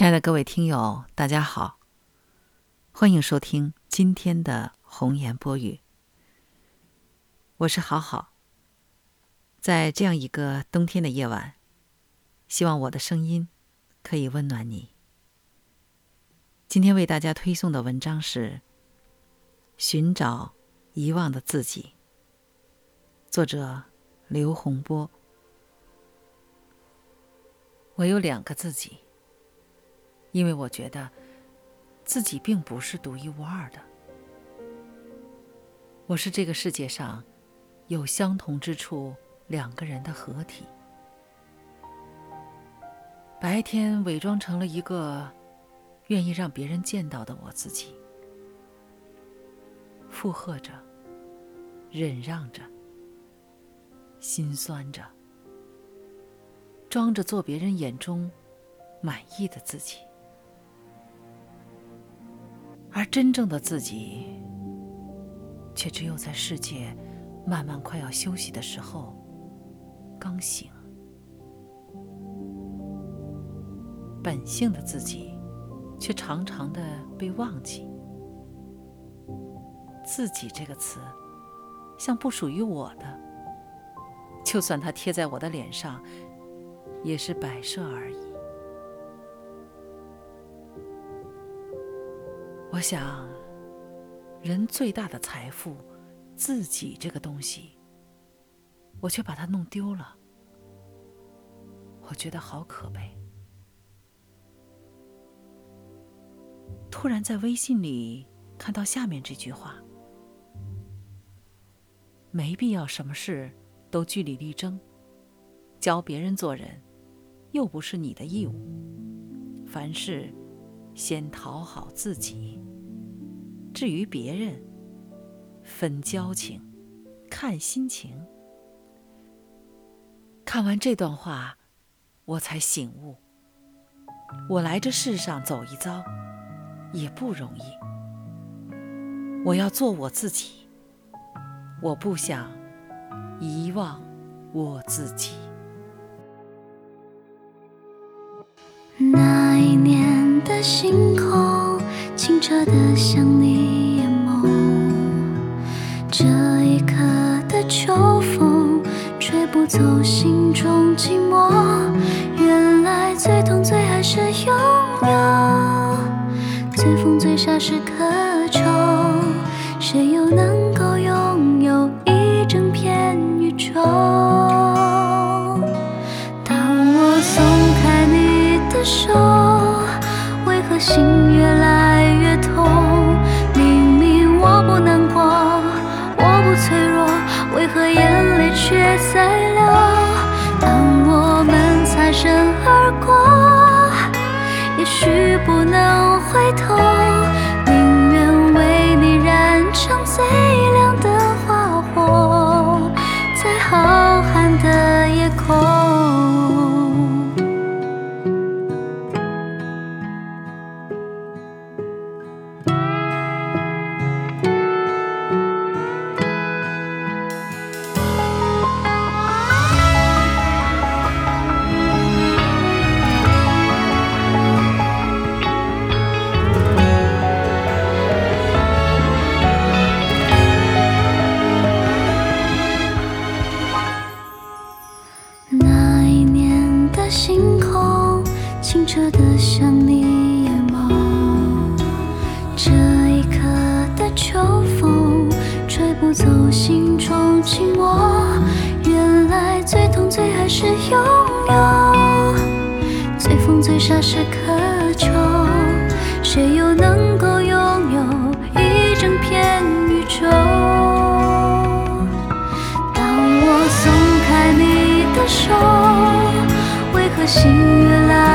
亲爱的各位听友，大家好，欢迎收听今天的红颜播语。我是好好，在这样一个冬天的夜晚，希望我的声音可以温暖你。今天为大家推送的文章是《寻找遗忘的自己》，作者刘洪波。我有两个自己。因为我觉得自己并不是独一无二的，我是这个世界上有相同之处两个人的合体。白天伪装成了一个愿意让别人见到的我自己，附和着，忍让着，心酸着，装着做别人眼中满意的自己。而真正的自己，却只有在世界慢慢快要休息的时候，刚醒。本性的自己，却常常的被忘记。自己这个词，像不属于我的，就算它贴在我的脸上，也是摆设而已。我想，人最大的财富，自己这个东西，我却把它弄丢了，我觉得好可悲。突然在微信里看到下面这句话：没必要什么事都据理力争，教别人做人，又不是你的义务。凡事。先讨好自己，至于别人，分交情，看心情。看完这段话，我才醒悟：我来这世上走一遭，也不容易。我要做我自己，我不想遗忘我自己。星空清澈的像你眼眸，这一刻的秋风吹不走心中寂寞。原来最痛最爱是拥有，最疯最傻是渴求，谁又能不能回头，宁愿为你燃成最星空清澈的像你眼眸这一刻的秋风吹不走心中寂寞原来最痛最爱是拥有最疯最傻是渴求谁又心越来